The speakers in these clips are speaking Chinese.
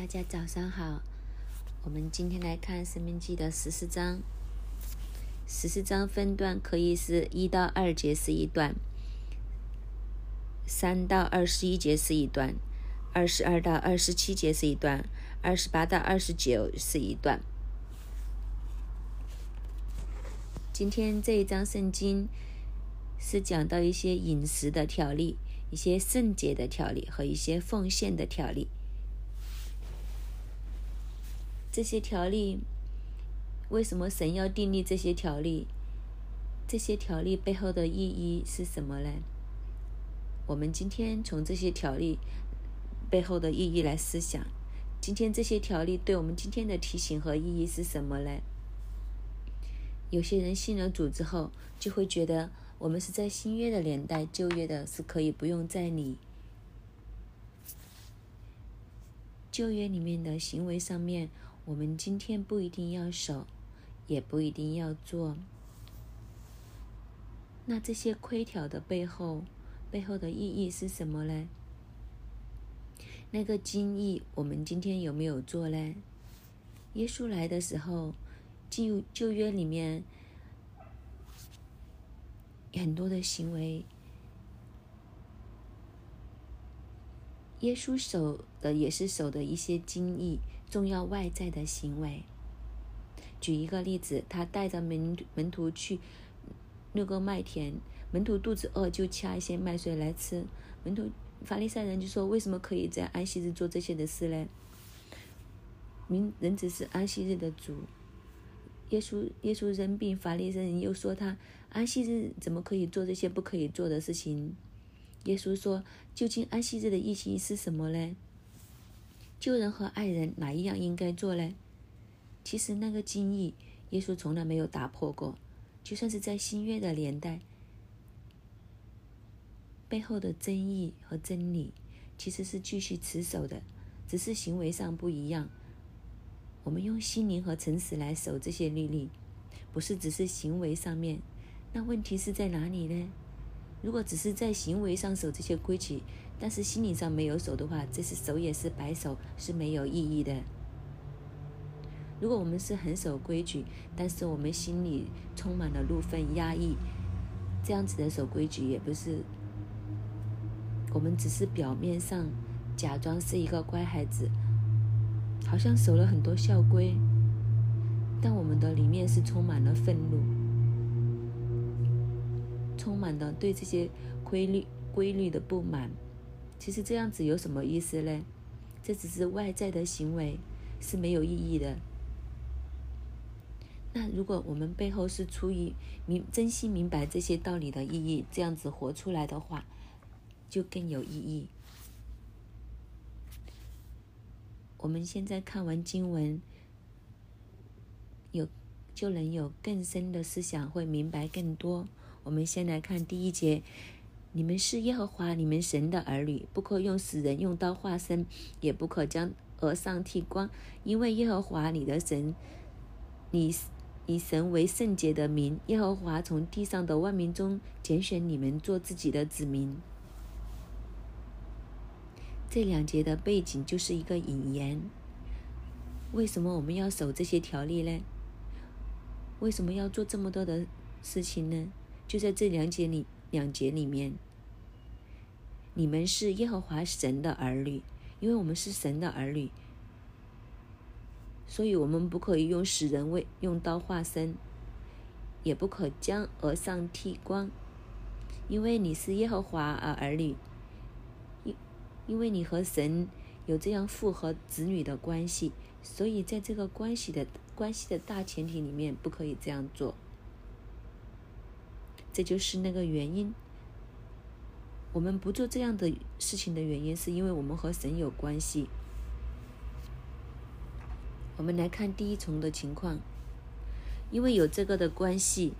大家早上好。我们今天来看《生命记》的十四章。十四章分段可以是一到二节是一段，三到二十一节是一段，二十二到二十七节是一段，二十八到二十九是一段。今天这一章圣经是讲到一些饮食的条例、一些圣洁的条例和一些奉献的条例。这些条例，为什么神要订立这些条例？这些条例背后的意义是什么呢？我们今天从这些条例背后的意义来思想，今天这些条例对我们今天的提醒和意义是什么呢？有些人信了主之后，就会觉得我们是在新约的年代，旧约的是可以不用再理。旧约里面的行为上面。我们今天不一定要守，也不一定要做。那这些规条的背后，背后的意义是什么呢？那个经义，我们今天有没有做呢？耶稣来的时候，旧旧约里面很多的行为，耶稣守的也是守的一些经义。重要外在的行为。举一个例子，他带着门门徒去那个麦田，门徒肚子饿就掐一些麦穗来吃。门徒法利赛人就说：“为什么可以在安息日做这些的事呢？”明人只是安息日的主。耶稣耶稣生病，法利赛人又说他安息日怎么可以做这些不可以做的事情？耶稣说：“究竟安息日的意义是什么呢？”救人和爱人哪一样应该做呢？其实那个经义，耶稣从来没有打破过。就算是在新约的年代，背后的真意和真理其实是继续持守的，只是行为上不一样。我们用心灵和诚实来守这些律例，不是只是行为上面。那问题是在哪里呢？如果只是在行为上守这些规矩，但是心理上没有守的话，这是守也是白守，是没有意义的。如果我们是很守规矩，但是我们心里充满了怒愤、压抑，这样子的守规矩也不是。我们只是表面上假装是一个乖孩子，好像守了很多校规，但我们的里面是充满了愤怒。充满了对这些规律规律的不满，其实这样子有什么意思呢？这只是外在的行为，是没有意义的。那如果我们背后是出于明真心明白这些道理的意义，这样子活出来的话，就更有意义。我们现在看完经文，有就能有更深的思想，会明白更多。我们先来看第一节：你们是耶和华你们神的儿女，不可用死人用刀划身，也不可将额上剃光，因为耶和华你的神，你以神为圣洁的名。耶和华从地上的万民中拣选你们做自己的子民。这两节的背景就是一个引言。为什么我们要守这些条例呢？为什么要做这么多的事情呢？就在这两节里，两节里面，你们是耶和华神的儿女，因为我们是神的儿女，所以我们不可以用死人为用刀划身，也不可将额上剃光，因为你是耶和华儿儿女，因因为你和神有这样父和子女的关系，所以在这个关系的关系的大前提里面，不可以这样做。这就是那个原因。我们不做这样的事情的原因，是因为我们和神有关系。我们来看第一重的情况，因为有这个的关系，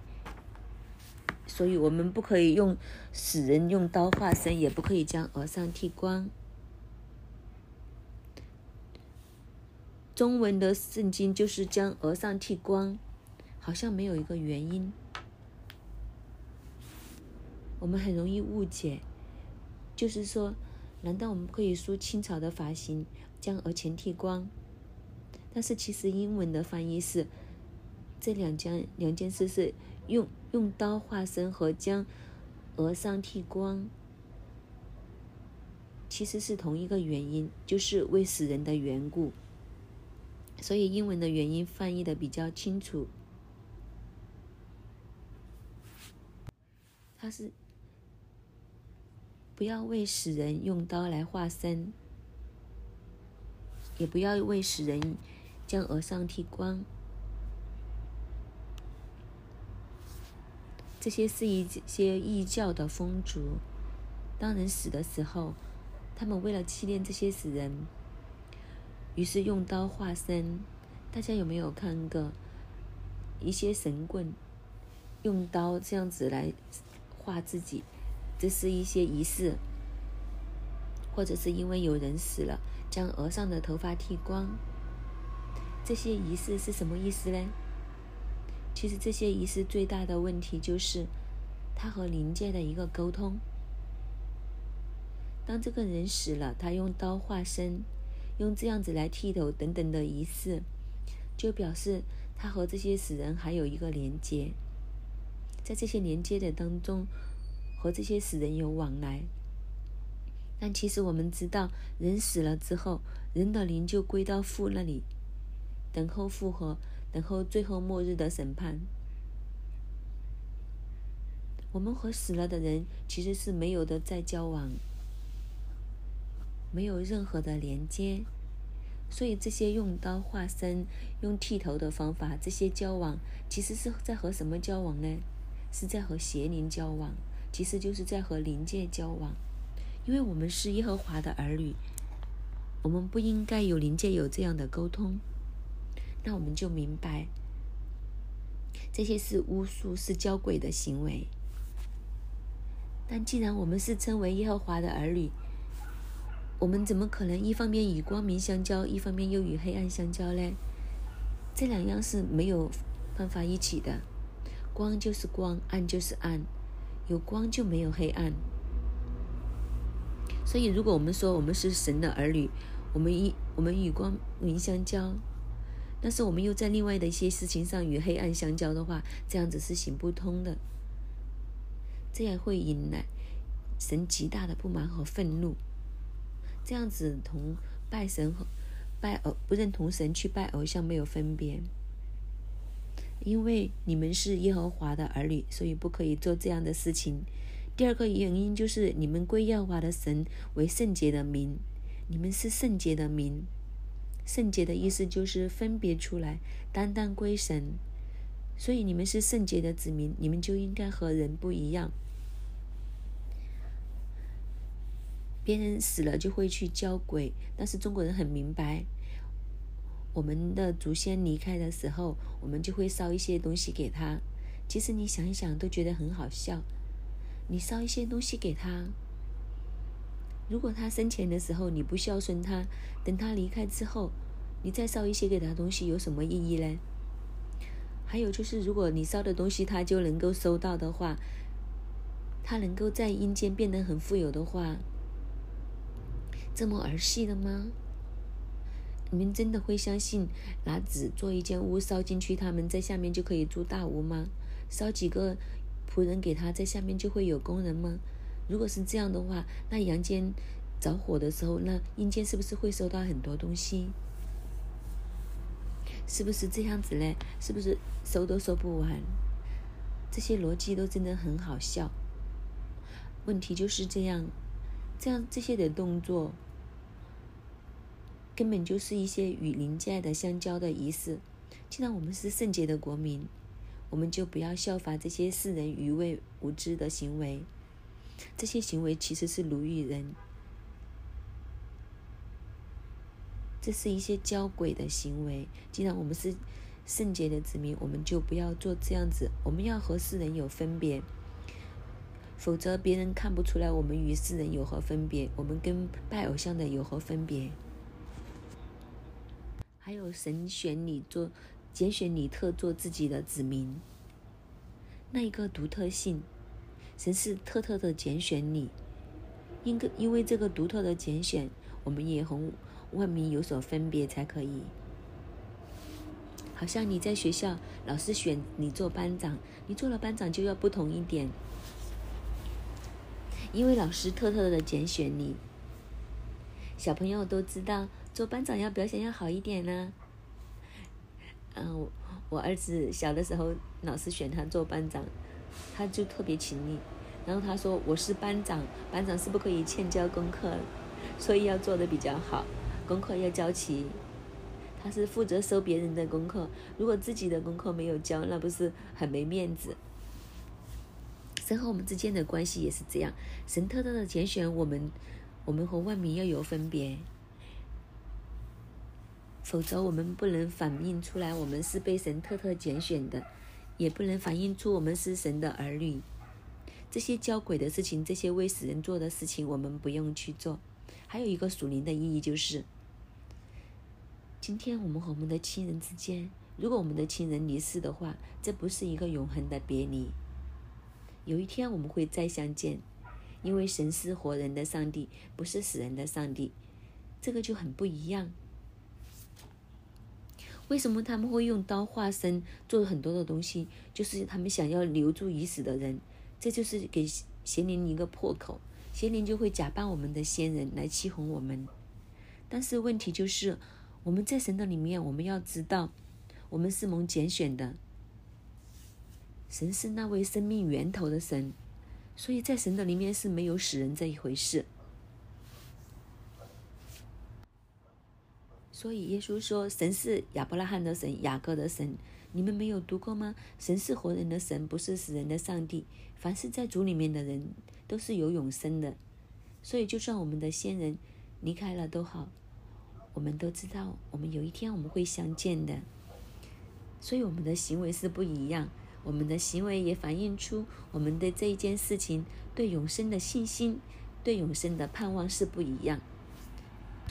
所以我们不可以用死人用刀划身，也不可以将额上剃光。中文的圣经就是将额上剃光，好像没有一个原因。我们很容易误解，就是说，难道我们可以梳清朝的发型，将额前剃光。但是其实英文的翻译是这两件两件事是用用刀划身和将额上剃光，其实是同一个原因，就是为死人的缘故。所以英文的原因翻译的比较清楚，他是不要为死人用刀来划身，也不要为死人将额上剃光，这些是一些异教的风俗。当人死的时候，他们为了纪念这些死人。于是用刀划身，大家有没有看过一些神棍用刀这样子来划自己？这是一些仪式，或者是因为有人死了，将额上的头发剃光。这些仪式是什么意思呢？其实这些仪式最大的问题就是，他和灵界的一个沟通。当这个人死了，他用刀化身。用这样子来剃头等等的仪式，就表示他和这些死人还有一个连接，在这些连接的当中，和这些死人有往来。但其实我们知道，人死了之后，人的灵就归到父那里，等候复活，等候最后末日的审判。我们和死了的人其实是没有的再交往。没有任何的连接，所以这些用刀划身、用剃头的方法，这些交往其实是在和什么交往呢？是在和邪灵交往，其实就是在和灵界交往。因为我们是耶和华的儿女，我们不应该有灵界有这样的沟通。那我们就明白，这些是巫术，是交鬼的行为。但既然我们是称为耶和华的儿女，我们怎么可能一方面与光明相交，一方面又与黑暗相交呢？这两样是没有办法一起的。光就是光，暗就是暗，有光就没有黑暗。所以，如果我们说我们是神的儿女，我们与我们与光明相交，但是我们又在另外的一些事情上与黑暗相交的话，这样子是行不通的。这样会引来神极大的不满和愤怒。这样子同拜神和拜偶不认同神去拜偶像没有分别，因为你们是耶和华的儿女，所以不可以做这样的事情。第二个原因就是你们归耶和华的神为圣洁的民，你们是圣洁的民。圣洁的意思就是分别出来，单单归神。所以你们是圣洁的子民，你们就应该和人不一样。别人死了就会去交鬼，但是中国人很明白，我们的祖先离开的时候，我们就会烧一些东西给他。其实你想一想，都觉得很好笑。你烧一些东西给他，如果他生前的时候你不孝顺他，等他离开之后，你再烧一些给他东西，有什么意义呢？还有就是，如果你烧的东西他就能够收到的话，他能够在阴间变得很富有的话。这么儿戏的吗？你们真的会相信拿纸做一间屋烧进去，他们在下面就可以住大屋吗？烧几个仆人给他，在下面就会有工人吗？如果是这样的话，那阳间着火的时候，那阴间是不是会收到很多东西？是不是这样子嘞？是不是收都收不完？这些逻辑都真的很好笑。问题就是这样，这样这些的动作。根本就是一些与灵界的相交的仪式。既然我们是圣洁的国民，我们就不要效法这些世人愚昧无知的行为。这些行为其实是奴役人，这是一些交鬼的行为。既然我们是圣洁的子民，我们就不要做这样子。我们要和世人有分别，否则别人看不出来我们与世人有何分别，我们跟拜偶像的有何分别。还有神选你做，拣选你特做自己的子民，那一个独特性，神是特特的拣选你，因个因为这个独特的拣选，我们也和万民有所分别才可以。好像你在学校，老师选你做班长，你做了班长就要不同一点，因为老师特特的拣选你。小朋友都知道，做班长要表现要好一点呢。嗯，我儿子小的时候，老师选他做班长，他就特别勤力。然后他说：“我是班长，班长是不可以欠交功课，所以要做的比较好，功课要交齐。他是负责收别人的功课，如果自己的功课没有交，那不是很没面子。神和我们之间的关系也是这样，神特特的拣选我们，我们和万民要有分别。”否则，我们不能反映出来我们是被神特特拣选的，也不能反映出我们是神的儿女。这些交鬼的事情，这些为死人做的事情，我们不用去做。还有一个属灵的意义就是：今天我们和我们的亲人之间，如果我们的亲人离世的话，这不是一个永恒的别离。有一天我们会再相见，因为神是活人的上帝，不是死人的上帝，这个就很不一样。为什么他们会用刀划身做很多的东西？就是他们想要留住已死的人，这就是给邪灵一个破口，邪灵就会假扮我们的先人来欺哄我们。但是问题就是，我们在神的里面，我们要知道，我们是蒙拣选的，神是那位生命源头的神，所以在神的里面是没有死人这一回事。所以耶稣说：“神是亚伯拉罕的神，雅各的神。你们没有读过吗？神是活人的神，不是死人的上帝。凡是在主里面的人，都是有永生的。所以，就算我们的先人离开了都好，我们都知道，我们有一天我们会相见的。所以，我们的行为是不一样，我们的行为也反映出我们对这一件事情对永生的信心、对永生的盼望是不一样。”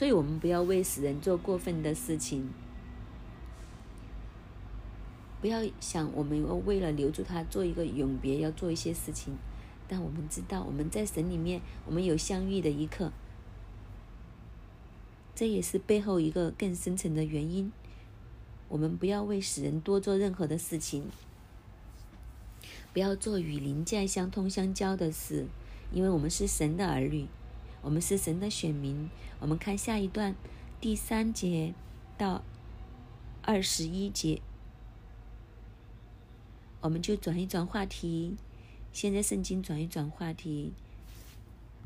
所以我们不要为死人做过分的事情，不要想我们要为了留住他做一个永别要做一些事情。但我们知道我们在神里面，我们有相遇的一刻，这也是背后一个更深层的原因。我们不要为死人多做任何的事情，不要做与灵界相通相交的事，因为我们是神的儿女。我们是神的选民。我们看下一段，第三节到二十一节，我们就转一转话题。现在圣经转一转话题。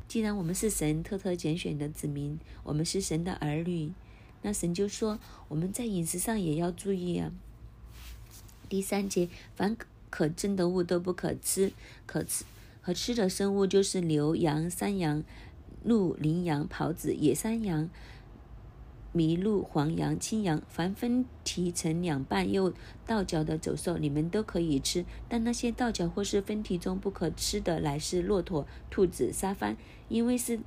既然我们是神特特拣选的子民，我们是神的儿女，那神就说我们在饮食上也要注意啊。第三节，凡可憎的物都不可吃，可吃可吃的生物就是牛羊山羊。鹿、羚羊、狍子、野山羊、麋鹿、黄羊、青羊，凡分蹄成两半又倒脚的走兽，你们都可以吃。但那些倒脚或是分蹄中不可吃的，乃是骆驼、兔子、沙番，因为是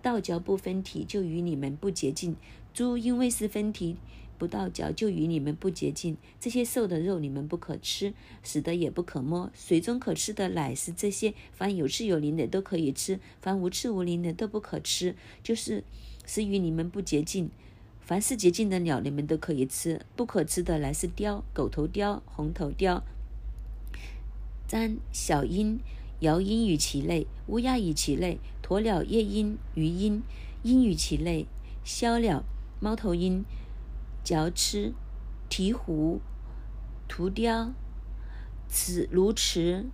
倒脚不分蹄，就与你们不洁净。猪因为是分蹄。不到脚就与你们不洁净，这些瘦的肉你们不可吃，死的也不可摸。水中可吃的乃是这些，凡有翅有鳞的都可以吃，凡无翅无鳞的都不可吃，就是使与你们不洁净。凡是洁净的鸟，你们都可以吃，不可吃的乃是雕、狗头雕、红头雕、簪、小鹰、鹞鹰与其类，乌鸦与其类，鸵鸟、夜鹰、鱼鹰、鹰与其类，枭鸟、猫头鹰。嚼吃、鹈鹕、图雕、此鸬鹚、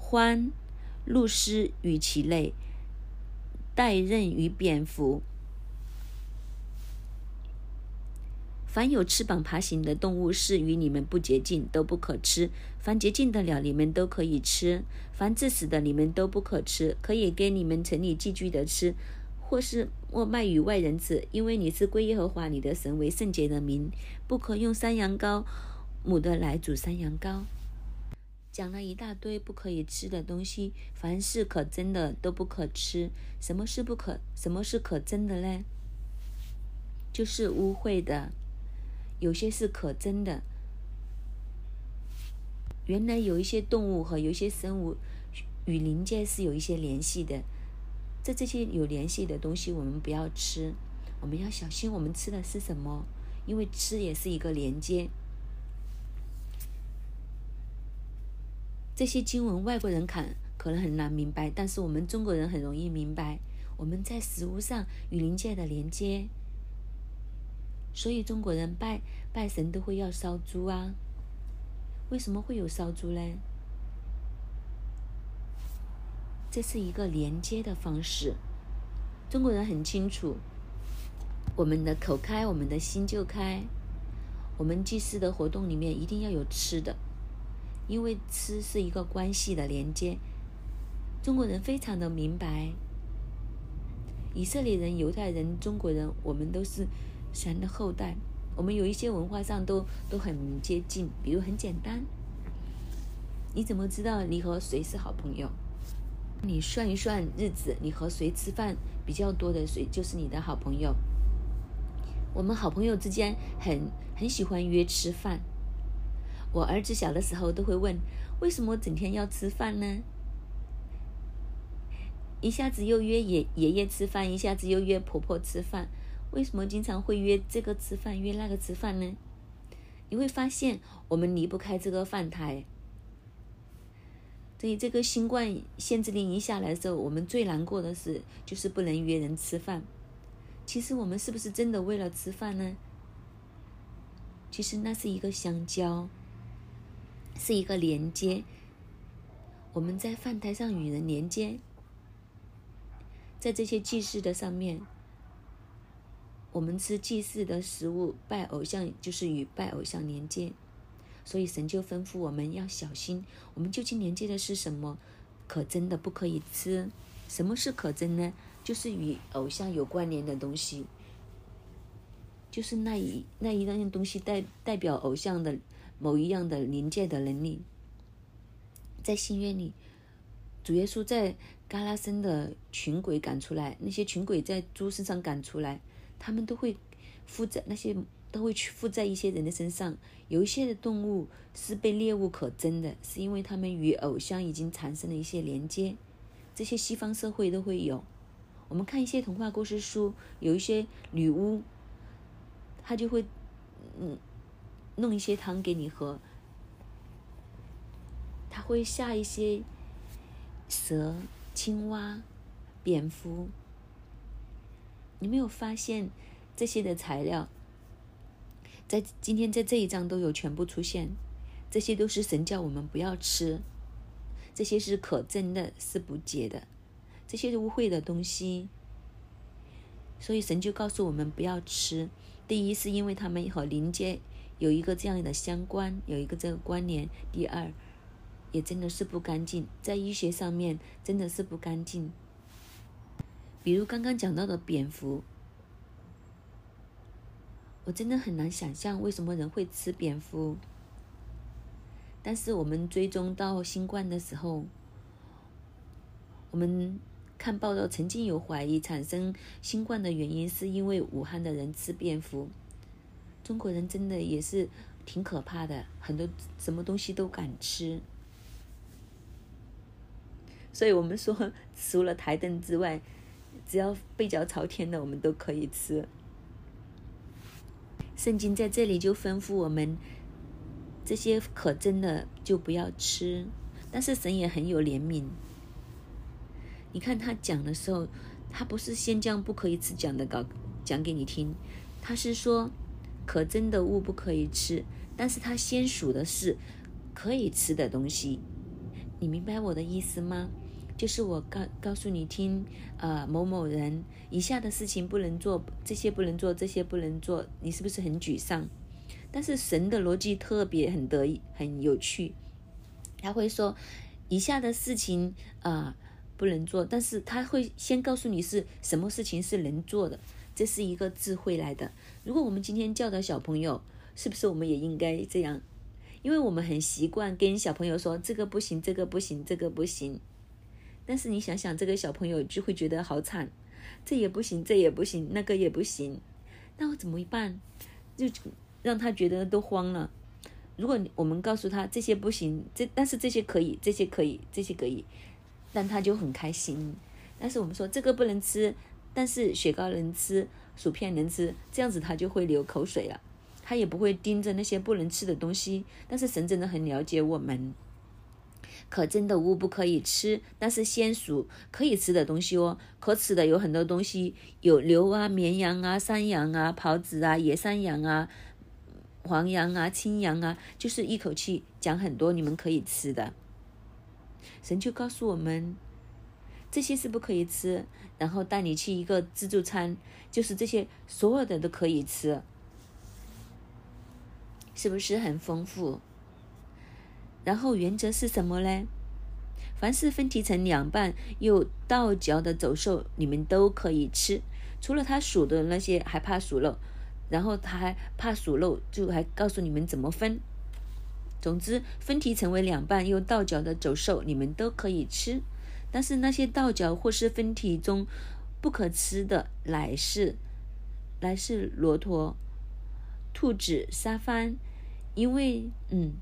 獾、鹭鸶与其类，带刃与蝙蝠，凡有翅膀爬行的动物，是与你们不洁净，都不可吃；凡洁净的鸟，你们都可以吃；凡致死的，你们都不可吃，可以给你们城里寄居的吃。或是莫卖与外人子，因为你是归耶和华你的神为圣洁的名，不可用山羊羔母的来煮山羊羔。讲了一大堆不可以吃的东西，凡是可憎的都不可吃。什么是不可？什么是可憎的呢？就是污秽的。有些是可憎的。原来有一些动物和有一些生物与灵界是有一些联系的。在这些有联系的东西，我们不要吃。我们要小心，我们吃的是什么？因为吃也是一个连接。这些经文外国人看可能很难明白，但是我们中国人很容易明白。我们在食物上与灵界的连接，所以中国人拜拜神都会要烧猪啊。为什么会有烧猪呢？这是一个连接的方式。中国人很清楚，我们的口开，我们的心就开。我们祭祀的活动里面一定要有吃的。因为吃是一个关系的连接，中国人非常的明白。以色列人、犹太人、中国人，我们都是神的后代，我们有一些文化上都都很接近。比如很简单，你怎么知道你和谁是好朋友？你算一算日子，你和谁吃饭比较多的，谁就是你的好朋友。我们好朋友之间很很喜欢约吃饭。我儿子小的时候都会问：“为什么整天要吃饭呢？”一下子又约爷爷爷吃饭，一下子又约婆婆吃饭，为什么经常会约这个吃饭，约那个吃饭呢？你会发现，我们离不开这个饭台。所以，这个新冠限制令一下来的时候，我们最难过的是，就是不能约人吃饭。其实，我们是不是真的为了吃饭呢？其实，那是一个香蕉。是一个连接，我们在饭台上与人连接，在这些祭祀的上面，我们吃祭祀的食物，拜偶像就是与拜偶像连接，所以神就吩咐我们要小心，我们究竟连接的是什么？可真的不可以吃。什么是可真呢？就是与偶像有关联的东西，就是那一那一样东西代代表偶像的。某一样的临界的能力，在新约里，主耶稣在嘎拉森的群鬼赶出来，那些群鬼在猪身上赶出来，他们都会附在那些都会去附在一些人的身上。有一些的动物是被猎物可憎的，是因为他们与偶像已经产生了一些连接。这些西方社会都会有。我们看一些童话故事书，有一些女巫，她就会嗯。弄一些汤给你喝，他会下一些蛇、青蛙、蝙蝠。你没有发现这些的材料，在今天在这一章都有全部出现。这些都是神叫我们不要吃，这些是可憎的，是不洁的，这些是污秽的东西。所以神就告诉我们不要吃。第一是因为他们和灵界。有一个这样的相关，有一个这个关联。第二，也真的是不干净，在医学上面真的是不干净。比如刚刚讲到的蝙蝠，我真的很难想象为什么人会吃蝙蝠。但是我们追踪到新冠的时候，我们看报道，曾经有怀疑产生新冠的原因是因为武汉的人吃蝙蝠。中国人真的也是挺可怕的，很多什么东西都敢吃。所以我们说，除了台灯之外，只要背脚朝天的，我们都可以吃。圣经在这里就吩咐我们，这些可憎的就不要吃。但是神也很有怜悯。你看他讲的时候，他不是先将不可以吃讲的搞讲给你听，他是说。可憎的物不可以吃，但是他先数的是可以吃的东西，你明白我的意思吗？就是我告告诉你听，呃，某某人以下的事情不能做，这些不能做，这些不能做，你是不是很沮丧？但是神的逻辑特别很得意，很有趣，他会说以下的事情啊不能做，但是他会先告诉你是什么事情是能做的。这是一个智慧来的。如果我们今天教导小朋友，是不是我们也应该这样？因为我们很习惯跟小朋友说这个不行，这个不行，这个不行。但是你想想，这个小朋友就会觉得好惨，这也不行，这也不行，那个也不行。那我怎么办？就让他觉得都慌了。如果我们告诉他这些不行，这但是这些可以，这些可以，这些可以，但他就很开心。但是我们说这个不能吃。但是雪糕能吃，薯片能吃，这样子他就会流口水了，他也不会盯着那些不能吃的东西。但是神真的很了解我们，可真的无不可以吃，但是先数可以吃的东西哦，可吃的有很多东西，有牛啊、绵羊啊、山羊啊、狍子啊、野山羊啊、黄羊啊、青羊啊，就是一口气讲很多你们可以吃的。神就告诉我们。这些是不可以吃，然后带你去一个自助餐，就是这些所有的都可以吃，是不是很丰富？然后原则是什么呢？凡是分体成两半又倒嚼的走兽，你们都可以吃，除了他属的那些还怕属肉，然后他还怕属肉，就还告诉你们怎么分。总之，分体成为两半又倒嚼的走兽，你们都可以吃。但是那些倒角或是分体中不可吃的，乃是乃是骆驼、兔子、沙帆，因为嗯，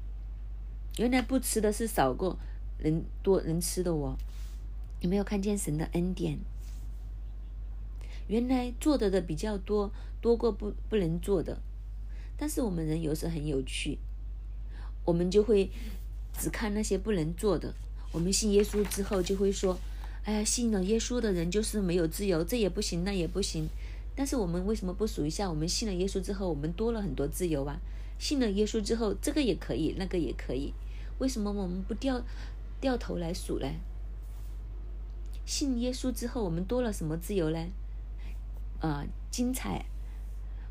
原来不吃的是少过人多人吃的哦。有没有看见神的恩典？原来做的的比较多，多过不不能做的。但是我们人有时很有趣，我们就会只看那些不能做的。我们信耶稣之后，就会说：“哎呀，信了耶稣的人就是没有自由，这也不行，那也不行。”但是我们为什么不数一下？我们信了耶稣之后，我们多了很多自由啊！信了耶稣之后，这个也可以，那个也可以。为什么我们不掉掉头来数呢？信耶稣之后，我们多了什么自由呢？啊，精彩！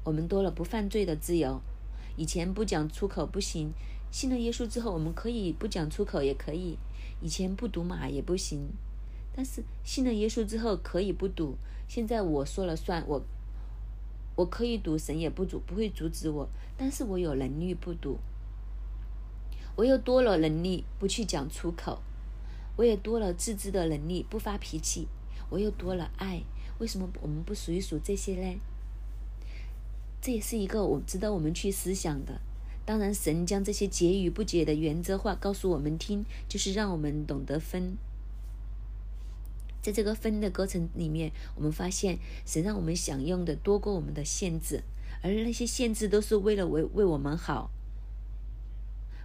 我们多了不犯罪的自由。以前不讲出口不行，信了耶稣之后，我们可以不讲出口，也可以。以前不赌马也不行，但是信了耶稣之后可以不赌。现在我说了算，我我可以赌，神也不阻，不会阻止我。但是我有能力不赌，我又多了能力不去讲出口，我也多了自制的能力不发脾气，我又多了爱。为什么我们不数一数这些呢？这也是一个我值得我们去思想的。当然，神将这些解与不解的原则化告诉我们听，就是让我们懂得分。在这个分的过程里面，我们发现神让我们享用的多过我们的限制，而那些限制都是为了为为我们好。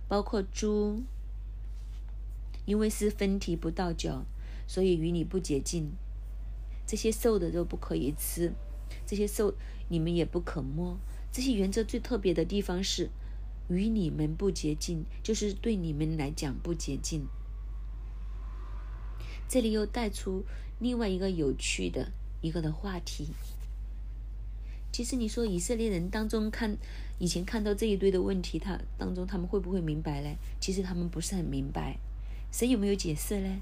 包括猪，因为是分体不倒脚，所以与你不洁净。这些瘦的肉不可以吃，这些瘦你们也不可摸。这些原则最特别的地方是。与你们不洁净，就是对你们来讲不洁净。这里又带出另外一个有趣的一个的话题。其实你说以色列人当中看以前看到这一堆的问题，他当中他们会不会明白呢？其实他们不是很明白。神有没有解释呢？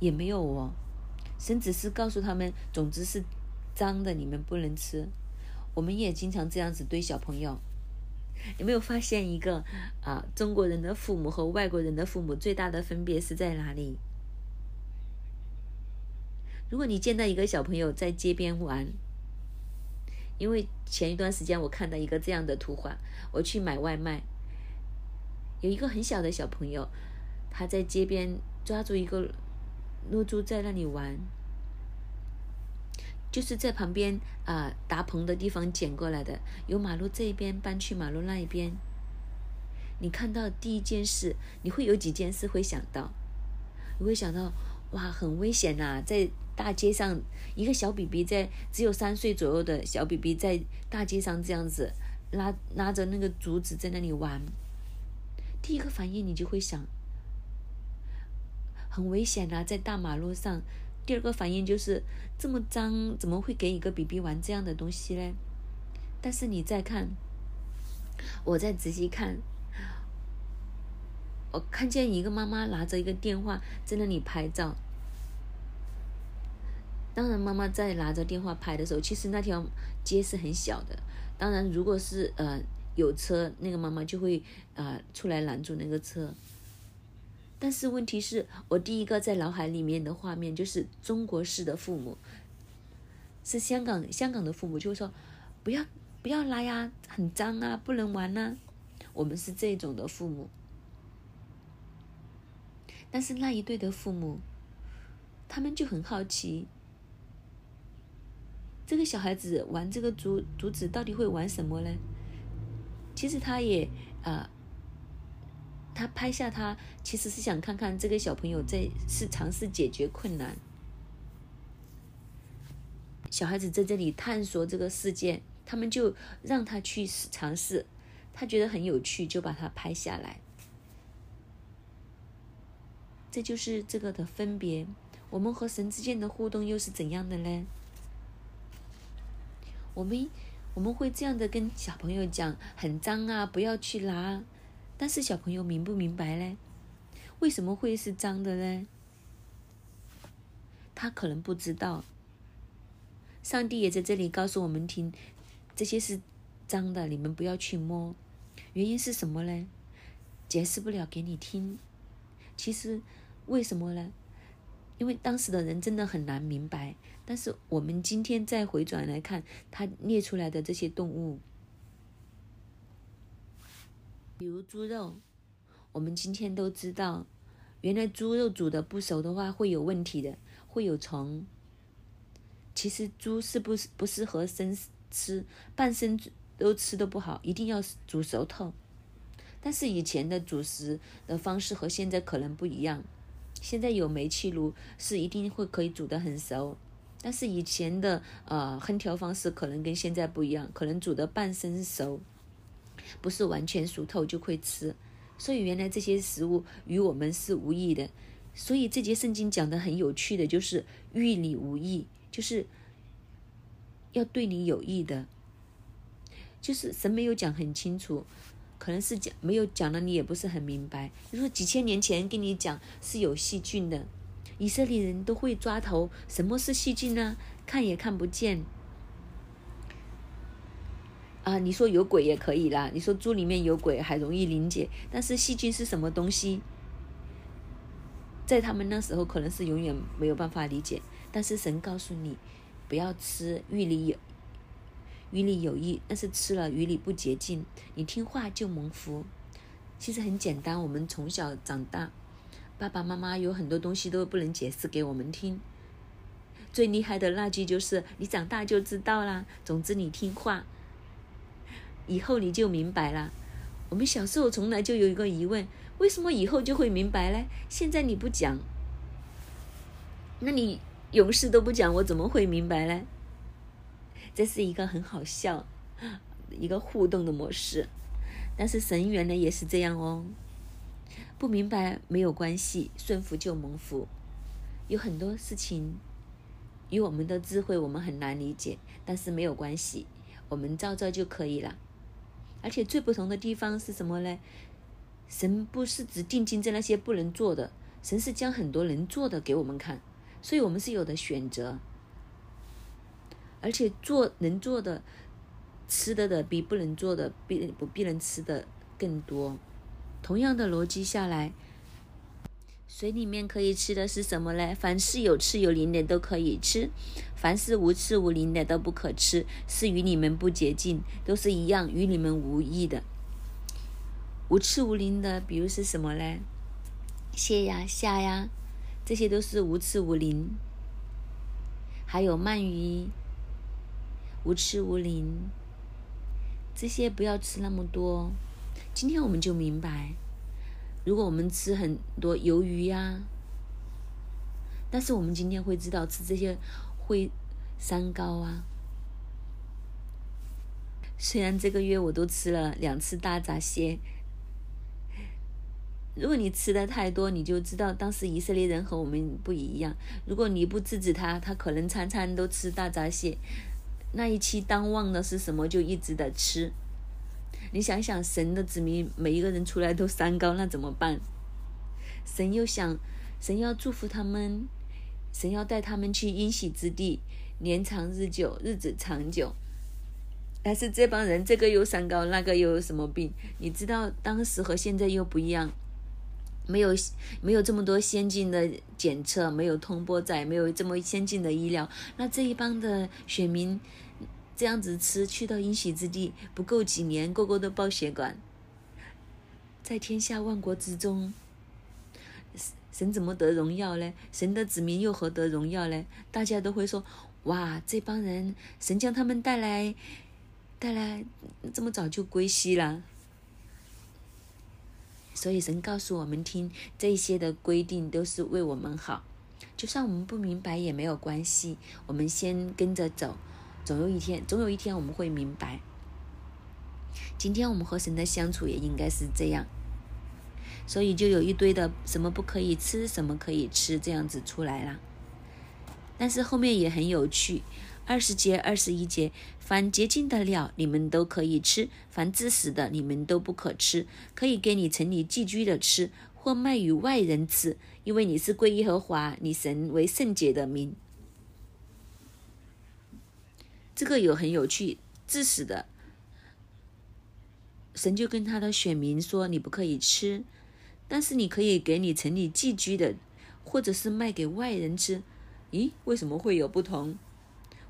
也没有哦。神只是告诉他们，总之是脏的，你们不能吃。我们也经常这样子对小朋友。有没有发现一个啊？中国人的父母和外国人的父母最大的分别是在哪里？如果你见到一个小朋友在街边玩，因为前一段时间我看到一个这样的图画，我去买外卖，有一个很小的小朋友，他在街边抓住一个露珠在那里玩。就是在旁边啊搭棚的地方捡过来的，由马路这一边搬去马路那一边。你看到第一件事，你会有几件事会想到？你会想到哇，很危险呐，在大街上，一个小 BB 在只有三岁左右的小 BB 在大街上这样子拉拉着那个竹子在那里玩。第一个反应你就会想，很危险呐，在大马路上。第二个反应就是这么脏，怎么会给一个 BB 玩这样的东西呢？但是你再看，我再仔细看，我看见一个妈妈拿着一个电话在那里拍照。当然，妈妈在拿着电话拍的时候，其实那条街是很小的。当然，如果是呃有车，那个妈妈就会啊出来拦住那个车。但是问题是我第一个在脑海里面的画面就是中国式的父母，是香港香港的父母就会说不要不要拉呀，很脏啊，不能玩呐。我们是这种的父母，但是那一对的父母，他们就很好奇，这个小孩子玩这个竹竹子到底会玩什么呢？其实他也啊，他拍下他其实是想看看这个小朋友在是尝试解决困难。小孩子在这里探索这个世界，他们就让他去尝试，他觉得很有趣，就把它拍下来。这就是这个的分别。我们和神之间的互动又是怎样的呢？我们我们会这样的跟小朋友讲，很脏啊，不要去拿。但是小朋友明不明白呢？为什么会是脏的呢？他可能不知道。上帝也在这里告诉我们听，这些是脏的，你们不要去摸。原因是什么呢？解释不了给你听。其实为什么呢？因为当时的人真的很难明白。但是我们今天再回转来看，他列出来的这些动物，比如猪肉，我们今天都知道，原来猪肉煮的不熟的话会有问题的，会有虫。其实猪是不是不适合生吃，半生都吃的不好，一定要煮熟透。但是以前的主食的方式和现在可能不一样，现在有煤气炉是一定会可以煮的很熟。但是以前的呃烹调方式可能跟现在不一样，可能煮的半生熟，不是完全熟透就会吃。所以原来这些食物与我们是无益的。所以这节圣经讲的很有趣的，就是欲你无益，就是要对你有益的。就是神没有讲很清楚，可能是讲没有讲了，你也不是很明白。就说几千年前跟你讲是有细菌的。以色列人都会抓头，什么是细菌呢？看也看不见。啊，你说有鬼也可以啦，你说猪里面有鬼还容易理解，但是细菌是什么东西？在他们那时候可能是永远没有办法理解。但是神告诉你，不要吃，鱼里有与你有益，但是吃了与你不洁净。你听话就蒙福。其实很简单，我们从小长大。爸爸妈妈有很多东西都不能解释给我们听，最厉害的那句就是“你长大就知道啦”。总之你听话，以后你就明白了。我们小时候从来就有一个疑问：为什么以后就会明白呢？现在你不讲，那你永世都不讲，我怎么会明白呢？这是一个很好笑 一个互动的模式，但是神原来也是这样哦。不明白没有关系，顺服就蒙福。有很多事情与我们的智慧我们很难理解，但是没有关系，我们照照就可以了。而且最不同的地方是什么呢？神不是只定睛在那些不能做的，神是将很多能做的给我们看，所以我们是有的选择。而且做能做的、吃的的比不能做的、比不必能吃的更多。同样的逻辑下来，水里面可以吃的是什么呢？凡是有刺有鳞的都可以吃，凡是无刺无鳞的都不可吃，是与你们不洁净，都是一样，与你们无益的。无刺无鳞的，比如是什么呢？蟹呀、虾呀，这些都是无刺无鳞。还有鳗鱼，无刺无鳞，这些不要吃那么多。今天我们就明白，如果我们吃很多鱿鱼呀，但是我们今天会知道吃这些会三高啊。虽然这个月我都吃了两次大闸蟹，如果你吃的太多，你就知道当时以色列人和我们不一样。如果你不制止他，他可能餐餐都吃大闸蟹。那一期当旺的是什么，就一直的吃。你想想，神的子民每一个人出来都三高，那怎么办？神又想，神要祝福他们，神要带他们去应许之地，年长日久，日子长久。但是这帮人，这个又三高，那个又有什么病？你知道，当时和现在又不一样，没有没有这么多先进的检测，没有通波仔，没有这么先进的医疗，那这一帮的选民。这样子吃，去到阴喜之地，不够几年，个个都爆血管。在天下万国之中，神怎么得荣耀呢？神的子民又何得荣耀呢？大家都会说：哇，这帮人，神将他们带来，带来这么早就归西了。所以神告诉我们听，这些的规定都是为我们好，就算我们不明白也没有关系，我们先跟着走，总有一天，总有一天我们会明白。今天我们和神的相处也应该是这样，所以就有一堆的什么不可以吃，什么可以吃这样子出来了。但是后面也很有趣，二十节、二十一节，凡洁净的料你们都可以吃，凡自死的你们都不可吃，可以给你城里寄居的吃，或卖与外人吃，因为你是归耶和华你神为圣洁的民。这个有很有趣，自死的。神就跟他的选民说：“你不可以吃，但是你可以给你城里寄居的，或者是卖给外人吃。”咦，为什么会有不同？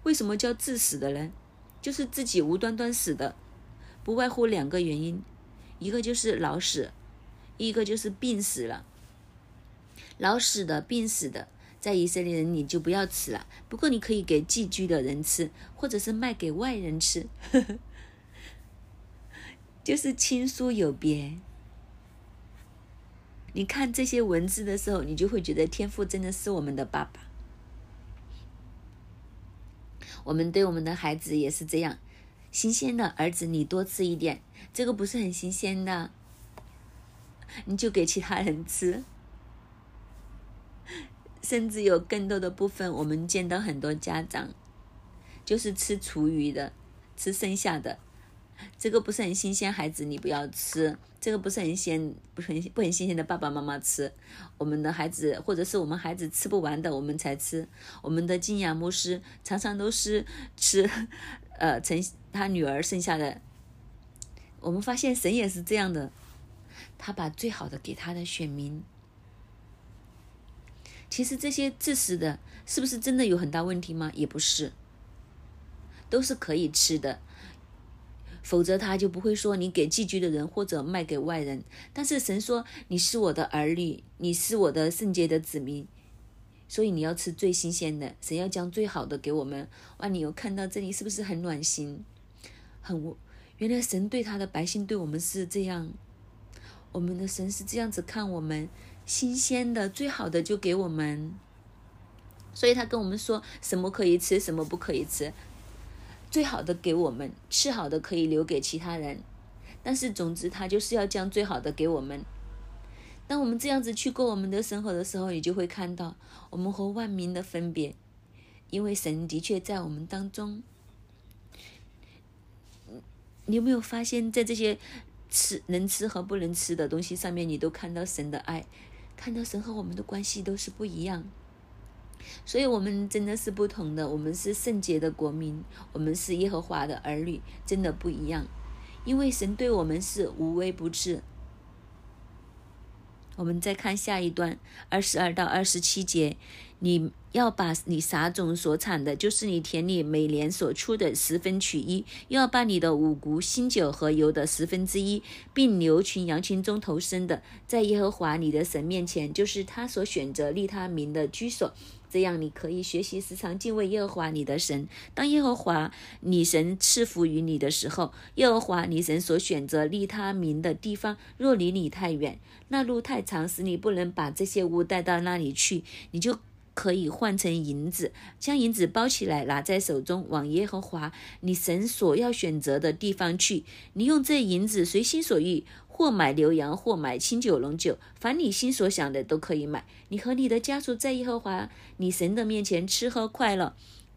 为什么叫致死的呢？就是自己无端端死的，不外乎两个原因：一个就是老死，一个就是病死了。老死的、病死的，在以色列人你就不要吃了。不过你可以给寄居的人吃，或者是卖给外人吃。就是亲疏有别。你看这些文字的时候，你就会觉得天父真的是我们的爸爸。我们对我们的孩子也是这样，新鲜的儿子你多吃一点，这个不是很新鲜的，你就给其他人吃。甚至有更多的部分，我们见到很多家长就是吃厨余的，吃剩下的。这个不是很新鲜，孩子你不要吃。这个不是很鲜，不很不很新鲜的，爸爸妈妈吃。我们的孩子或者是我们孩子吃不完的，我们才吃。我们的金雅牧师常常都是吃，呃，成他女儿剩下的。我们发现神也是这样的，他把最好的给他的选民。其实这些自私的，是不是真的有很大问题吗？也不是，都是可以吃的。否则他就不会说你给寄居的人或者卖给外人。但是神说你是我的儿女，你是我的圣洁的子民，所以你要吃最新鲜的。神要将最好的给我们。哇，你有看到这里是不是很暖心？很，原来神对他的百姓对我们是这样，我们的神是这样子看我们，新鲜的最好的就给我们。所以他跟我们说什么可以吃，什么不可以吃。最好的给我们吃好的可以留给其他人，但是总之他就是要将最好的给我们。当我们这样子去过我们的生活的时候，你就会看到我们和万民的分别，因为神的确在我们当中。你有没有发现，在这些吃能吃和不能吃的东西上面，你都看到神的爱，看到神和我们的关系都是不一样。所以，我们真的是不同的。我们是圣洁的国民，我们是耶和华的儿女，真的不一样。因为神对我们是无微不至。我们再看下一段，二十二到二十七节，你要把你撒种所产的，就是你田里每年所出的十分取一；又要把你的五谷、新酒和油的十分之一，并牛群、羊群中头生的，在耶和华你的神面前，就是他所选择立他名的居所。这样，你可以学习时常敬畏耶和华你的神。当耶和华你神赐福于你的时候，耶和华你神所选择立他名的地方，若离你太远，那路太长，使你不能把这些物带到那里去，你就可以换成银子，将银子包起来，拿在手中，往耶和华你神所要选择的地方去。你用这银子随心所欲。或买牛羊，或买清酒龙酒，凡你心所想的都可以买。你和你的家属在耶和华你神的面前吃喝快乐。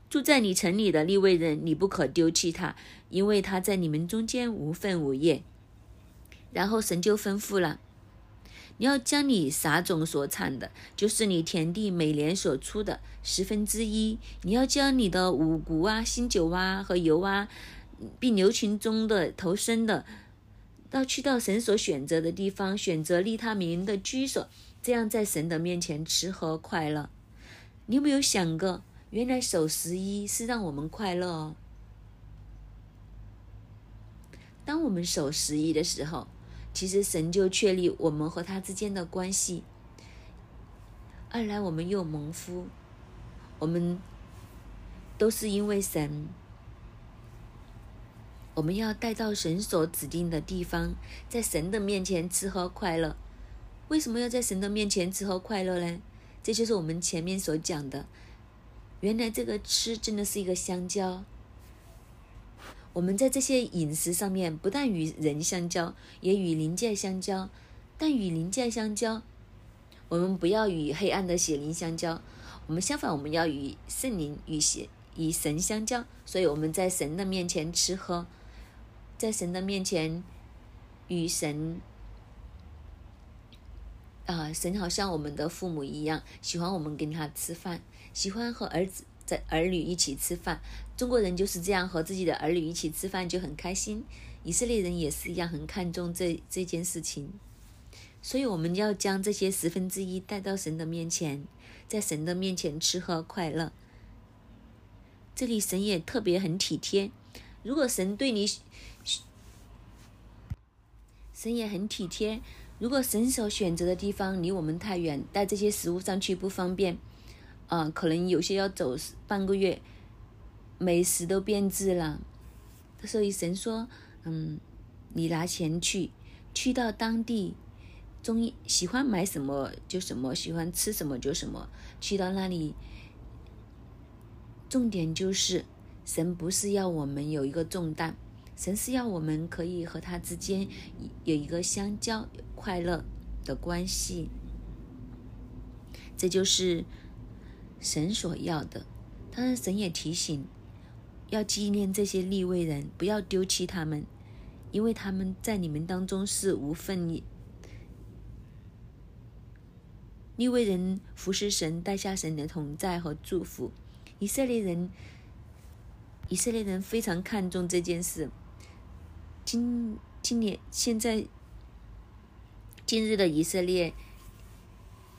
住在你城里的利未人，你不可丢弃他，因为他在你们中间无份无业。然后神就吩咐了：你要将你撒种所产的，就是你田地每年所出的十分之一；你要将你的五谷啊、新酒啊和油啊，并牛群中的头生的。要去到神所选择的地方，选择利他民的居所，这样在神的面前吃喝快乐。你有没有想过，原来守十一是让我们快乐哦？当我们守十一的时候，其实神就确立我们和他之间的关系。二来，我们又蒙福，我们都是因为神。我们要带到神所指定的地方，在神的面前吃喝快乐。为什么要在神的面前吃喝快乐呢？这就是我们前面所讲的。原来这个吃真的是一个相交。我们在这些饮食上面，不但与人相交，也与灵界相交。但与灵界相交，我们不要与黑暗的血灵相交。我们相反，我们要与圣灵、与邪、与神相交。所以我们在神的面前吃喝。在神的面前，与神啊，神好像我们的父母一样，喜欢我们跟他吃饭，喜欢和儿子在儿女一起吃饭。中国人就是这样，和自己的儿女一起吃饭就很开心。以色列人也是一样，很看重这这件事情。所以我们要将这些十分之一带到神的面前，在神的面前吃喝快乐。这里神也特别很体贴，如果神对你。神也很体贴。如果神所选择的地方离我们太远，带这些食物上去不方便，啊，可能有些要走半个月，美食都变质了。所以神说：“嗯，你拿钱去，去到当地，中意喜欢买什么就什么，喜欢吃什么就什么。去到那里，重点就是神不是要我们有一个重担。”神是要我们可以和他之间有一个相交、快乐的关系，这就是神所要的。当然，神也提醒要纪念这些立位人，不要丢弃他们，因为他们在你们当中是无份。立位人服侍神，带下神的同在和祝福。以色列人，以色列人非常看重这件事。今今年现在，今日的以色列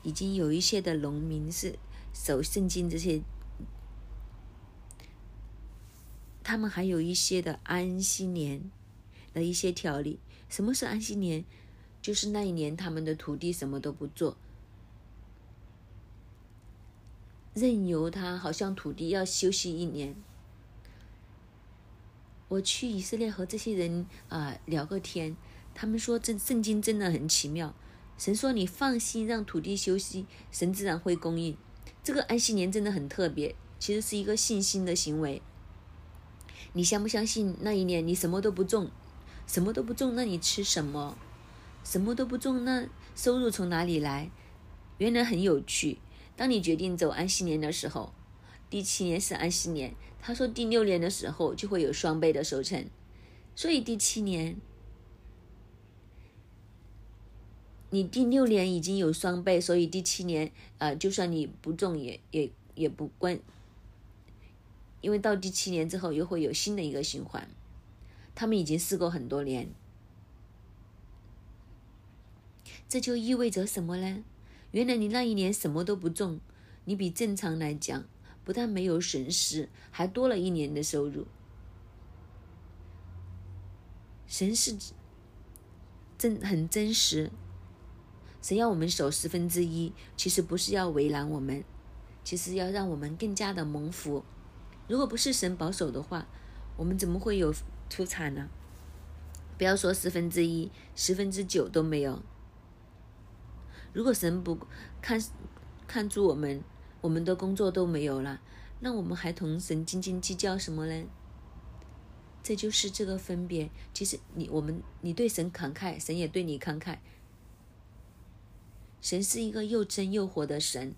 已经有一些的农民是守圣经这些，他们还有一些的安息年的一些条例。什么是安息年？就是那一年他们的土地什么都不做，任由他好像土地要休息一年。我去以色列和这些人啊聊个天，他们说这圣经真的很奇妙。神说你放心让土地休息，神自然会供应。这个安息年真的很特别，其实是一个信心的行为。你相不相信那一年你什么都不种，什么都不种，那你吃什么？什么都不种，那收入从哪里来？原来很有趣。当你决定走安息年的时候，第七年是安息年。他说：“第六年的时候就会有双倍的收成，所以第七年，你第六年已经有双倍，所以第七年，呃，就算你不种也也也不关，因为到第七年之后又会有新的一个循环。他们已经试过很多年，这就意味着什么呢？原来你那一年什么都不种，你比正常来讲。”不但没有损失，还多了一年的收入。神是真很真实，神要我们守十分之一，其实不是要为难我们，其实要让我们更加的蒙福。如果不是神保守的话，我们怎么会有出产呢？不要说十分之一，十分之九都没有。如果神不看看住我们，我们的工作都没有了，那我们还同神斤斤计较什么呢？这就是这个分别。其实你我们你对神慷慨，神也对你慷慨。神是一个又真又活的神，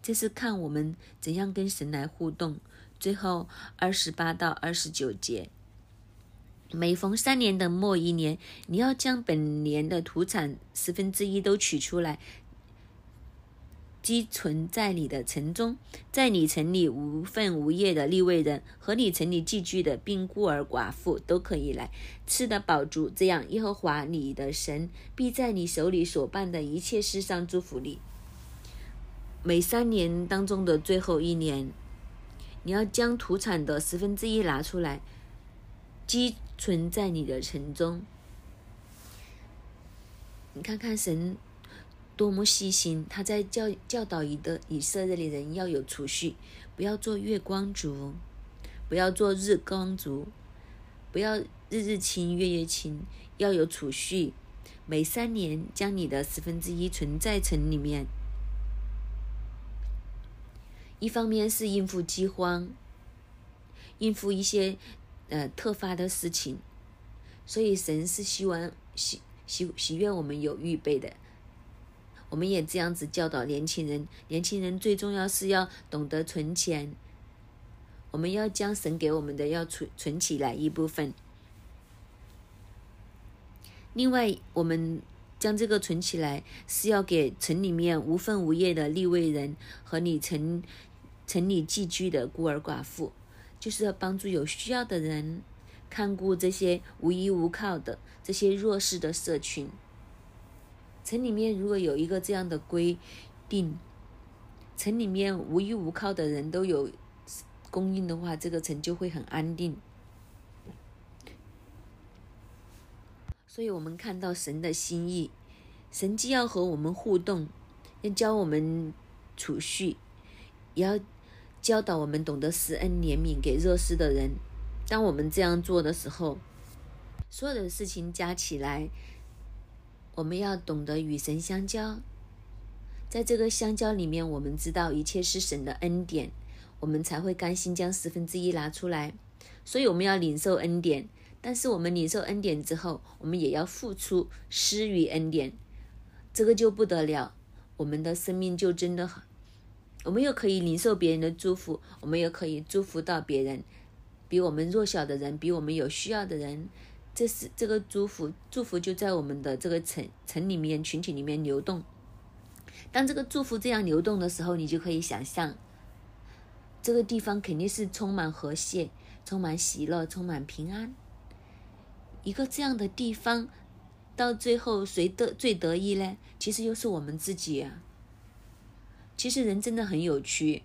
这是看我们怎样跟神来互动。最后二十八到二十九节，每逢三年的末一年，你要将本年的土产十分之一都取出来。积存在你的城中，在你城里无份无业的立位人和你城里寄居的病孤儿寡妇都可以来吃得饱足。这样，耶和华你的神必在你手里所办的一切事上祝福你。每三年当中的最后一年，你要将土产的十分之一拿出来，积存在你的城中。你看看神。多么细心！他在教教导以的以色列的人要有储蓄，不要做月光族，不要做日光族，不要日日清月月清，要有储蓄。每三年将你的十分之一存在城里面，一方面是应付饥荒，应付一些呃特发的事情，所以神是希望喜喜喜悦我们有预备的。我们也这样子教导年轻人，年轻人最重要是要懂得存钱。我们要将神给我们的要存存起来一部分。另外，我们将这个存起来，是要给城里面无分无业的立位人和你城城里寄居的孤儿寡妇，就是要帮助有需要的人，看顾这些无依无靠的这些弱势的社群。城里面如果有一个这样的规定，城里面无依无靠的人都有供应的话，这个城就会很安定。所以我们看到神的心意，神既要和我们互动，要教我们储蓄，也要教导我们懂得施恩怜悯给弱势的人。当我们这样做的时候，所有的事情加起来。我们要懂得与神相交，在这个相交里面，我们知道一切是神的恩典，我们才会甘心将十分之一拿出来。所以我们要领受恩典，但是我们领受恩典之后，我们也要付出施予恩典，这个就不得了，我们的生命就真的很，我们又可以领受别人的祝福，我们又可以祝福到别人，比我们弱小的人，比我们有需要的人。这是这个祝福，祝福就在我们的这个城城里面、群体里面流动。当这个祝福这样流动的时候，你就可以想象，这个地方肯定是充满和谐、充满喜乐、充满平安。一个这样的地方，到最后谁得最得意呢？其实又是我们自己。其实人真的很有趣。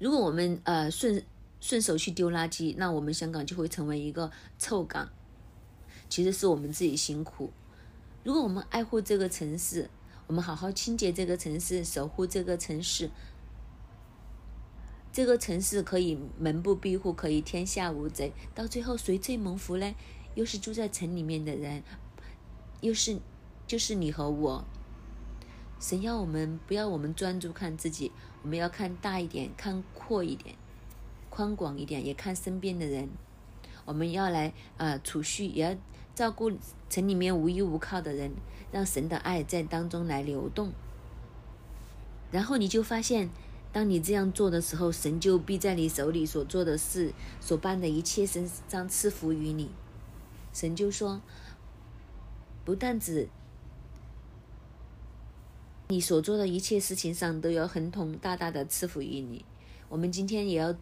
如果我们呃顺。顺手去丢垃圾，那我们香港就会成为一个臭港。其实是我们自己辛苦。如果我们爱护这个城市，我们好好清洁这个城市，守护这个城市，这个城市可以门不闭户，可以天下无贼。到最后谁最蒙福呢？又是住在城里面的人，又是就是你和我。神要我们不要我们专注看自己，我们要看大一点，看阔一点。宽广一点，也看身边的人。我们要来啊，储蓄，也要照顾城里面无依无靠的人，让神的爱在当中来流动。然后你就发现，当你这样做的时候，神就必在你手里所做的事、所办的一切身上赐福于你。神就说，不但指你所做的一切事情上都要很同大大的赐福于你。我们今天也要。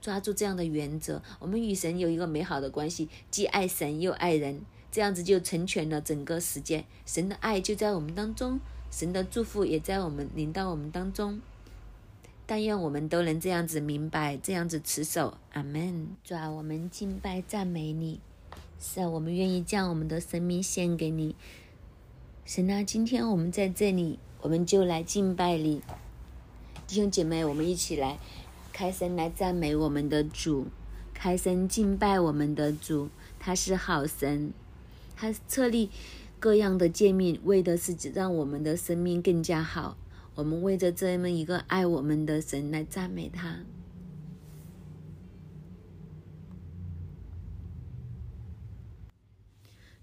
抓住这样的原则，我们与神有一个美好的关系，既爱神又爱人，这样子就成全了整个世界。神的爱就在我们当中，神的祝福也在我们临到我们当中。但愿我们都能这样子明白，这样子持守。阿门。主啊，我们敬拜赞美你，是啊，我们愿意将我们的生命献给你。神啊，今天我们在这里，我们就来敬拜你。弟兄姐妹，我们一起来。开声来赞美我们的主，开声敬拜我们的主，他是好神，他设立各样的诫命，为的是让我们的生命更加好。我们为着这么一个爱我们的神来赞美他。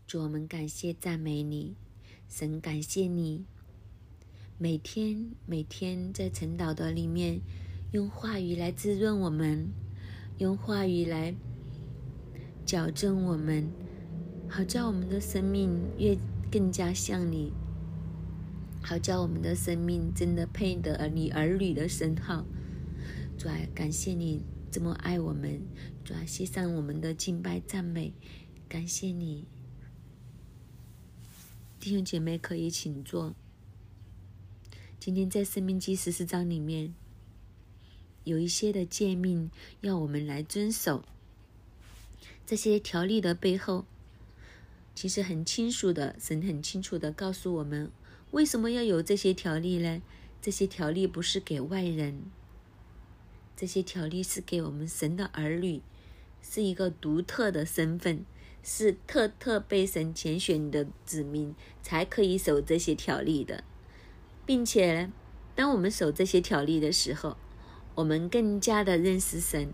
主，我们感谢赞美你，神感谢你，每天每天在晨祷的里面。用话语来滋润我们，用话语来矫正我们，好叫我们的生命越更加像你，好叫我们的生命真的配得你儿女的称号。主啊，感谢你这么爱我们，主啊，献上我们的敬拜赞美，感谢你。弟兄姐妹可以请坐。今天在《生命记》十四章里面。有一些的诫命要我们来遵守，这些条例的背后，其实很清楚的，神很清楚的告诉我们，为什么要有这些条例呢？这些条例不是给外人，这些条例是给我们神的儿女，是一个独特的身份，是特特被神拣选的子民才可以守这些条例的，并且，当我们守这些条例的时候，我们更加的认识神，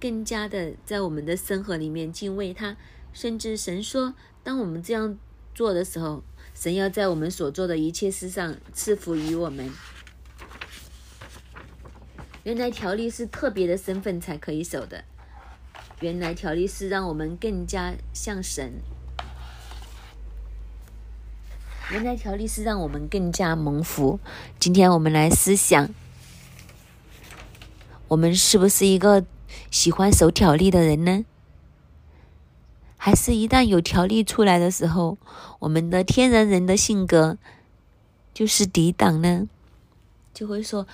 更加的在我们的生活里面敬畏他。甚至神说，当我们这样做的时候，神要在我们所做的一切事上赐福于我们。原来条例是特别的身份才可以守的，原来条例是让我们更加像神，原来条例是让我们更加蒙福。今天我们来思想，我们是不是一个喜欢守条例的人呢？还是一旦有条例出来的时候，我们的天然人的性格就是抵挡呢？就会说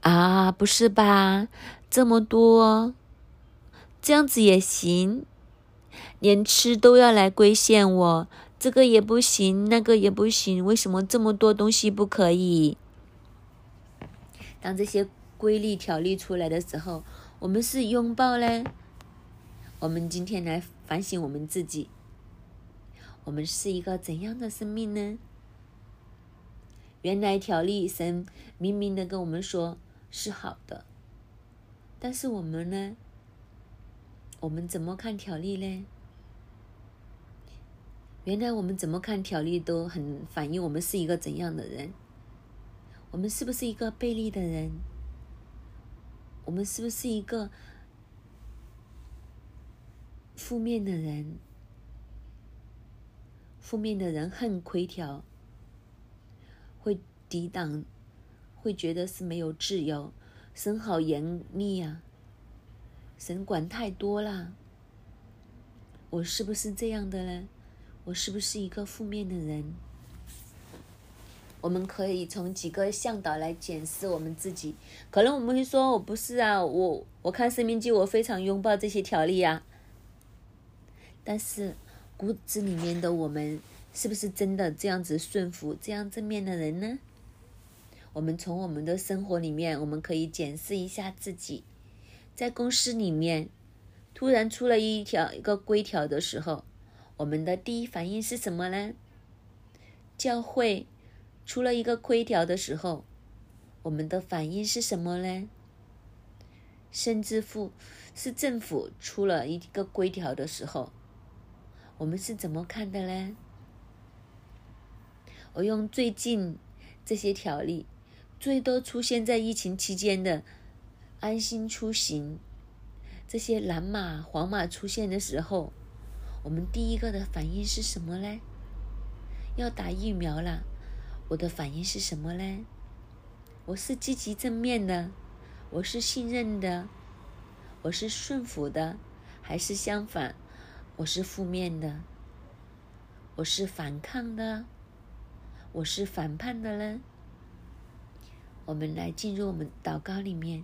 啊，不是吧？这么多，这样子也行？连吃都要来规限我，这个也不行，那个也不行，为什么这么多东西不可以？当这些规律条例出来的时候，我们是拥抱嘞？我们今天来反省我们自己，我们是一个怎样的生命呢？原来条例神明明的跟我们说是好的，但是我们呢？我们怎么看条例呢？原来我们怎么看条例都很反映我们是一个怎样的人？我们是不是一个背离的人？我们是不是一个？负面的人，负面的人恨规条，会抵挡，会觉得是没有自由。神好严厉呀，神管太多了。我是不是这样的呢？我是不是一个负面的人？我们可以从几个向导来检视我们自己。可能我们会说：“我不是啊，我我看《生命记》，我非常拥抱这些条例啊。”但是骨子里面的我们，是不是真的这样子顺服、这样正面的人呢？我们从我们的生活里面，我们可以检视一下自己。在公司里面，突然出了一条一个规条的时候，我们的第一反应是什么呢？教会出了一个规条的时候，我们的反应是什么呢？甚至乎，是政府出了一个规条的时候。我们是怎么看的呢？我用最近这些条例，最多出现在疫情期间的安心出行，这些蓝码、黄码出现的时候，我们第一个的反应是什么呢？要打疫苗了，我的反应是什么呢？我是积极正面的，我是信任的，我是顺服的，还是相反？我是负面的，我是反抗的，我是反叛的呢。我们来进入我们祷告里面，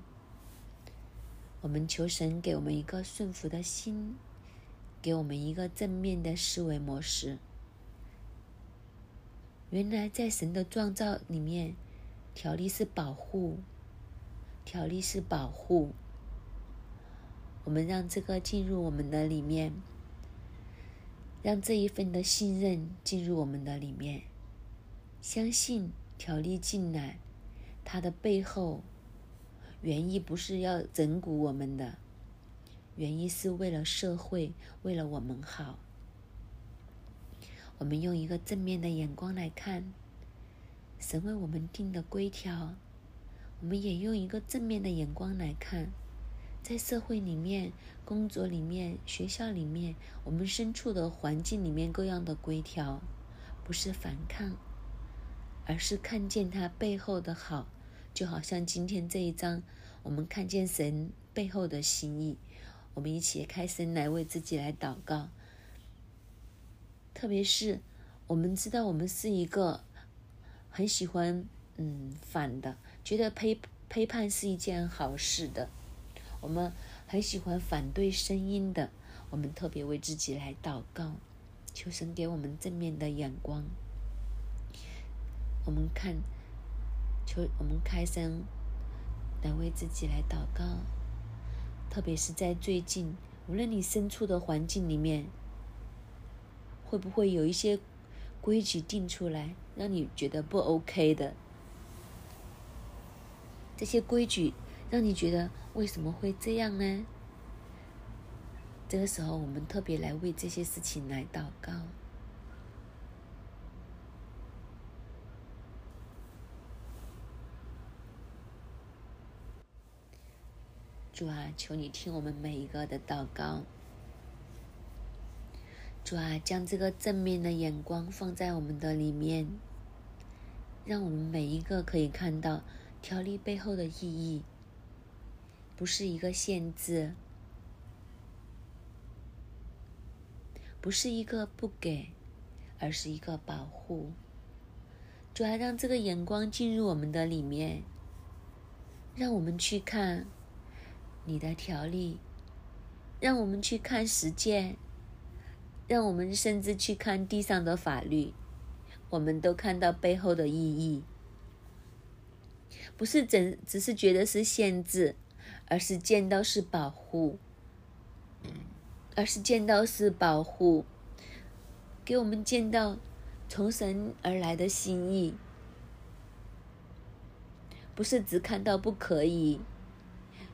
我们求神给我们一个顺服的心，给我们一个正面的思维模式。原来在神的创造里面，条例是保护，条例是保护。我们让这个进入我们的里面。让这一份的信任进入我们的里面，相信条例进来，它的背后原意不是要整蛊我们的，原意是为了社会，为了我们好。我们用一个正面的眼光来看神为我们定的规条，我们也用一个正面的眼光来看。在社会里面、工作里面、学校里面，我们身处的环境里面各样的规条，不是反抗，而是看见它背后的好。就好像今天这一章，我们看见神背后的心意，我们一起开声来为自己来祷告。特别是我们知道，我们是一个很喜欢嗯反的，觉得批批判是一件好事的。我们很喜欢反对声音的，我们特别为自己来祷告，求神给我们正面的眼光。我们看，求我们开声来为自己来祷告，特别是在最近，无论你身处的环境里面，会不会有一些规矩定出来，让你觉得不 OK 的？这些规矩让你觉得为什么会这样呢？这个时候，我们特别来为这些事情来祷告。主啊，求你听我们每一个的祷告。主啊，将这个正面的眼光放在我们的里面，让我们每一个可以看到条例背后的意义，不是一个限制，不是一个不给，而是一个保护。主啊，让这个眼光进入我们的里面，让我们去看。你的条例，让我们去看实践，让我们甚至去看地上的法律，我们都看到背后的意义，不是只只是觉得是限制，而是见到是保护，而是见到是保护，给我们见到从神而来的心意，不是只看到不可以。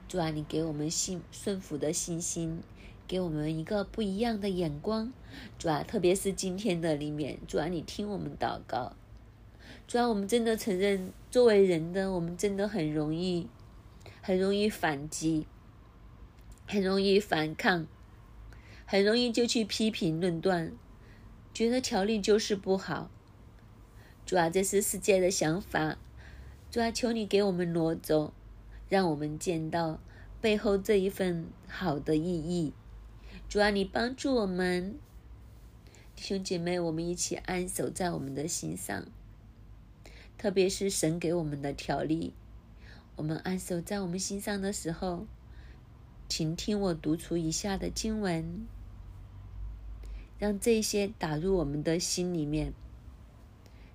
主啊，你给我们信顺服的信心，给我们一个不一样的眼光。主啊，特别是今天的里面，主啊，你听我们祷告。主啊，我们真的承认，作为人的我们真的很容易，很容易反击，很容易反抗，很容易就去批评论断，觉得条例就是不好。主啊，这是世界的想法。主啊，求你给我们挪走。让我们见到背后这一份好的意义。主啊，你帮助我们，弟兄姐妹，我们一起安守在我们的心上。特别是神给我们的条例，我们安守在我们心上的时候，请听我读出以下的经文，让这些打入我们的心里面，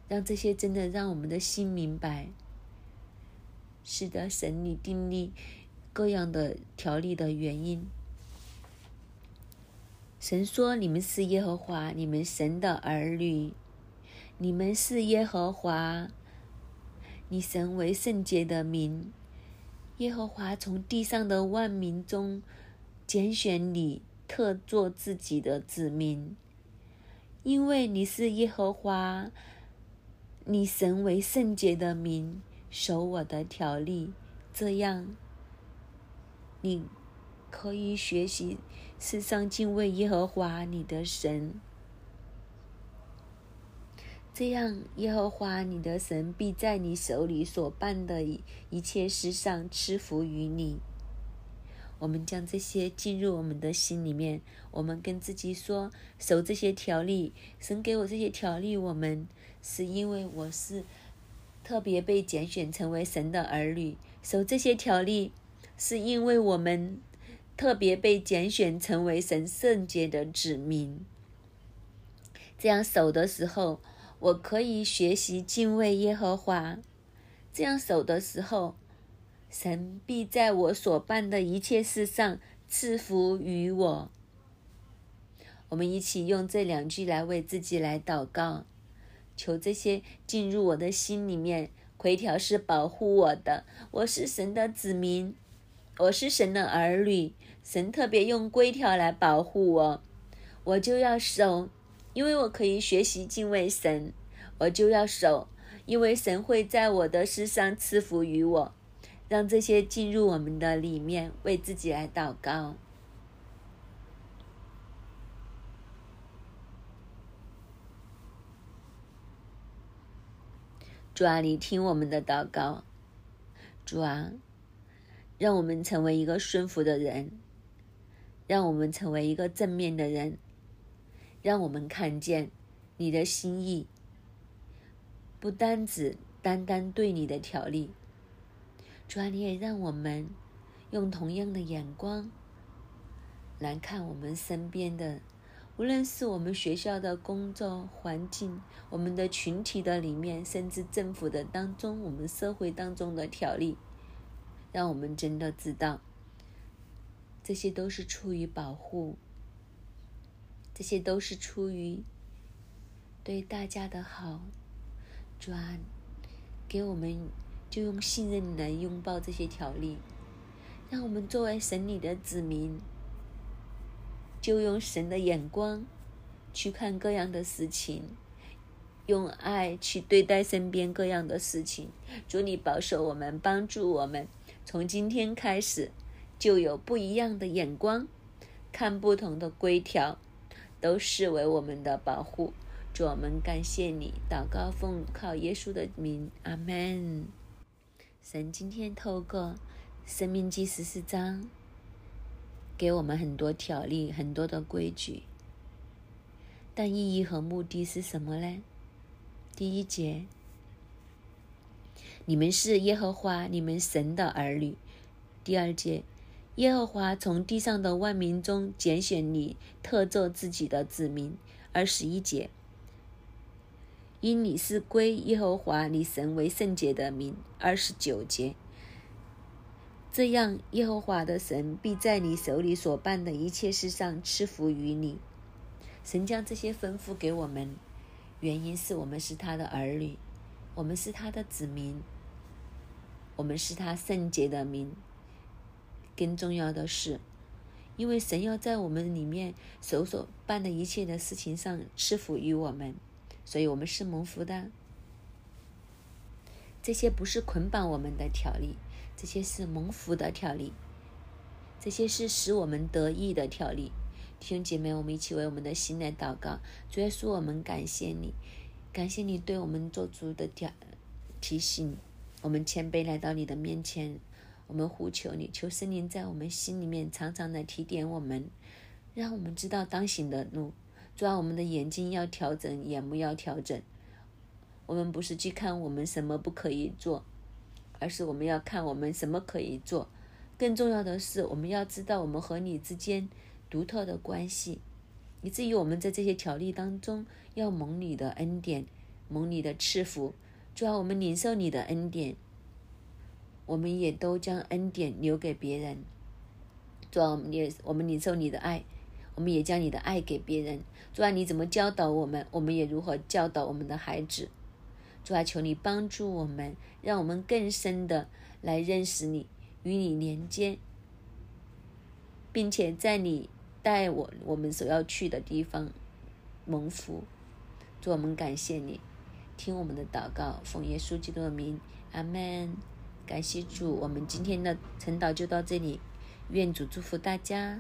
让这些真的让我们的心明白。是的，神你订立各样的条例的原因。神说：“你们是耶和华，你们神的儿女，你们是耶和华，你神为圣洁的民。耶和华从地上的万民中拣选你，特作自己的子民，因为你是耶和华，你神为圣洁的民。”守我的条例，这样，你可以学习世上敬畏耶和华你的神。这样，耶和华你的神必在你手里所办的一切事上赐福于你。我们将这些进入我们的心里面，我们跟自己说：守这些条例，神给我这些条例，我们是因为我是。特别被拣选成为神的儿女，守这些条例，是因为我们特别被拣选成为神圣洁的子民。这样守的时候，我可以学习敬畏耶和华。这样守的时候，神必在我所办的一切事上赐福于我。我们一起用这两句来为自己来祷告。求这些进入我的心里面，规条是保护我的。我是神的子民，我是神的儿女。神特别用规条来保护我，我就要守，因为我可以学习敬畏神。我就要守，因为神会在我的世上赐福于我。让这些进入我们的里面，为自己来祷告。主啊，你听我们的祷告。主啊，让我们成为一个顺服的人，让我们成为一个正面的人，让我们看见你的心意，不单只单单对你的条例。主啊，你也让我们用同样的眼光来看我们身边的无论是我们学校的工作环境，我们的群体的里面，甚至政府的当中，我们社会当中的条例，让我们真的知道，这些都是出于保护，这些都是出于对大家的好。主啊，给我们就用信任来拥抱这些条例，让我们作为神里的子民。就用神的眼光去看各样的事情，用爱去对待身边各样的事情。主你保守我们，帮助我们，从今天开始就有不一样的眼光，看不同的规条，都视为我们的保护。主我们感谢你，祷告奉靠耶稣的名，阿门。神今天透过生命记十四章。给我们很多条例，很多的规矩，但意义和目的是什么呢？第一节，你们是耶和华你们神的儿女。第二节，耶和华从地上的万民中拣选你，特作自己的子民。二十一节，因你是归耶和华你神为圣洁的民。二十九节。这样，耶和华的神必在你手里所办的一切事上赐福于你。神将这些吩咐给我们，原因是我们是他的儿女，我们是他的子民，我们是他圣洁的民。更重要的是，因为神要在我们里面手所办的一切的事情上赐福于我们，所以我们是蒙福的。这些不是捆绑我们的条例。这些是蒙福的条例，这些是使我们得意的条例。弟兄姐妹，我们一起为我们的心来祷告。主耶稣，我们感谢你，感谢你对我们做出的提提醒。我们谦卑来到你的面前，我们呼求你，求圣灵在我们心里面常常的提点我们，让我们知道当行的路。主啊，我们的眼睛要调整，眼目要调整。我们不是去看我们什么不可以做。而是我们要看我们什么可以做，更重要的是我们要知道我们和你之间独特的关系，以至于我们在这些条例当中要蒙你的恩典，蒙你的赐福。主要我们领受你的恩典，我们也都将恩典留给别人。主啊我们也我们领受你的爱，我们也将你的爱给别人。主啊你怎么教导我们，我们也如何教导我们的孩子。主啊，求你帮助我们，让我们更深的来认识你，与你连接，并且在你带我我们所要去的地方蒙福。主，我们感谢你，听我们的祷告，奉耶稣基督的名，阿门。感谢主，我们今天的晨祷就到这里，愿主祝福大家。